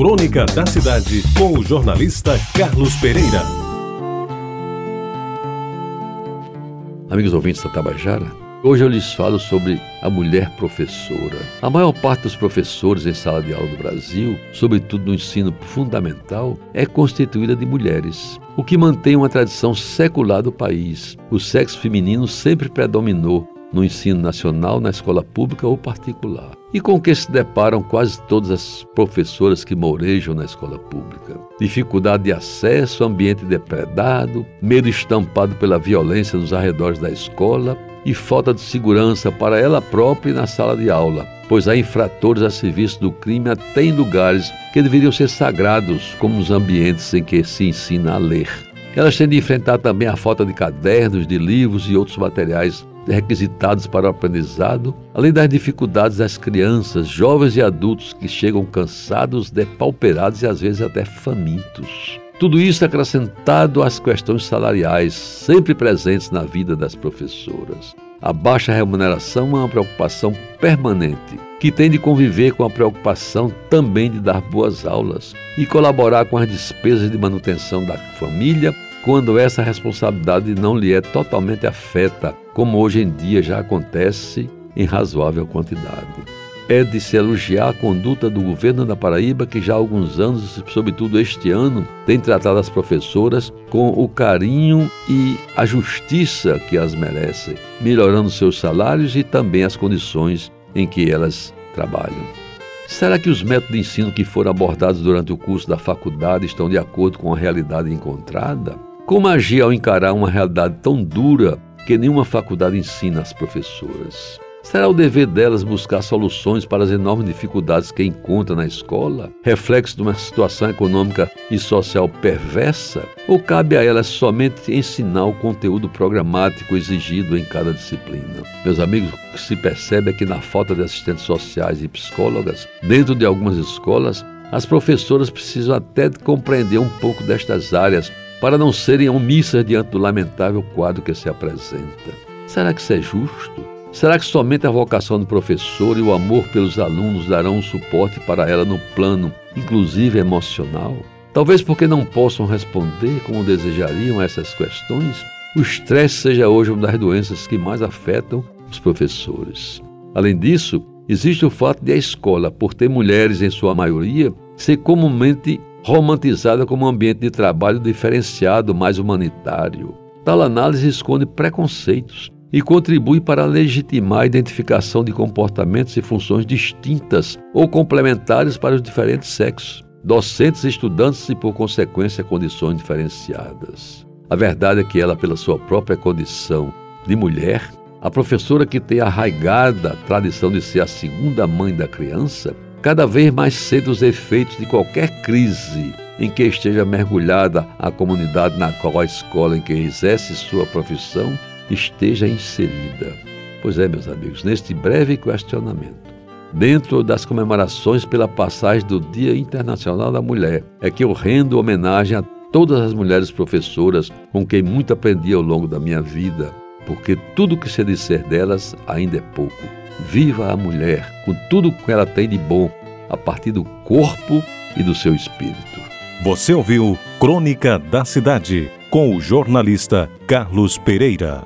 Crônica da Cidade, com o jornalista Carlos Pereira. Amigos ouvintes da Tabajara, hoje eu lhes falo sobre a mulher professora. A maior parte dos professores em sala de aula do Brasil, sobretudo no ensino fundamental, é constituída de mulheres, o que mantém uma tradição secular do país. O sexo feminino sempre predominou no ensino nacional, na escola pública ou particular. E com que se deparam quase todas as professoras que morejam na escola pública? Dificuldade de acesso, ambiente depredado, medo estampado pela violência nos arredores da escola e falta de segurança para ela própria e na sala de aula, pois há infratores a serviço do crime até em lugares que deveriam ser sagrados, como nos ambientes em que se ensina a ler. Elas têm de enfrentar também a falta de cadernos, de livros e outros materiais requisitados para o aprendizado, além das dificuldades das crianças, jovens e adultos que chegam cansados, depauperados e às vezes até famintos. Tudo isso acrescentado às questões salariais, sempre presentes na vida das professoras. A baixa remuneração é uma preocupação permanente, que tem de conviver com a preocupação também de dar boas aulas e colaborar com as despesas de manutenção da família quando essa responsabilidade não lhe é totalmente afeta, como hoje em dia já acontece em razoável quantidade. É de se elogiar a conduta do governo da Paraíba, que já há alguns anos, sobretudo este ano, tem tratado as professoras com o carinho e a justiça que as merecem, melhorando seus salários e também as condições em que elas trabalham. Será que os métodos de ensino que foram abordados durante o curso da faculdade estão de acordo com a realidade encontrada? Como agir ao encarar uma realidade tão dura que nenhuma faculdade ensina às professoras? Será o dever delas buscar soluções para as enormes dificuldades que encontram na escola, reflexo de uma situação econômica e social perversa? Ou cabe a elas somente ensinar o conteúdo programático exigido em cada disciplina? Meus amigos, o que se percebe é que, na falta de assistentes sociais e psicólogas, dentro de algumas escolas, as professoras precisam até compreender um pouco destas áreas para não serem omissas diante do lamentável quadro que se apresenta. Será que isso é justo? Será que somente a vocação do professor e o amor pelos alunos darão um suporte para ela no plano, inclusive emocional? Talvez porque não possam responder como desejariam a essas questões, o estresse seja hoje uma das doenças que mais afetam os professores. Além disso, existe o fato de a escola, por ter mulheres em sua maioria, ser comumente romantizada como um ambiente de trabalho diferenciado, mais humanitário. Tal análise esconde preconceitos e contribui para legitimar a identificação de comportamentos e funções distintas ou complementares para os diferentes sexos, docentes, estudantes e, por consequência, condições diferenciadas. A verdade é que ela, pela sua própria condição de mulher, a professora que tem arraigada a tradição de ser a segunda mãe da criança, cada vez mais cedo os efeitos de qualquer crise em que esteja mergulhada a comunidade na qual a escola em que exerce sua profissão esteja inserida. Pois é, meus amigos, neste breve questionamento, dentro das comemorações pela passagem do Dia Internacional da Mulher, é que eu rendo homenagem a todas as mulheres professoras com quem muito aprendi ao longo da minha vida, porque tudo que se disser delas ainda é pouco. Viva a mulher com tudo que ela tem de bom, a partir do corpo e do seu espírito. Você ouviu Crônica da Cidade com o jornalista Carlos Pereira.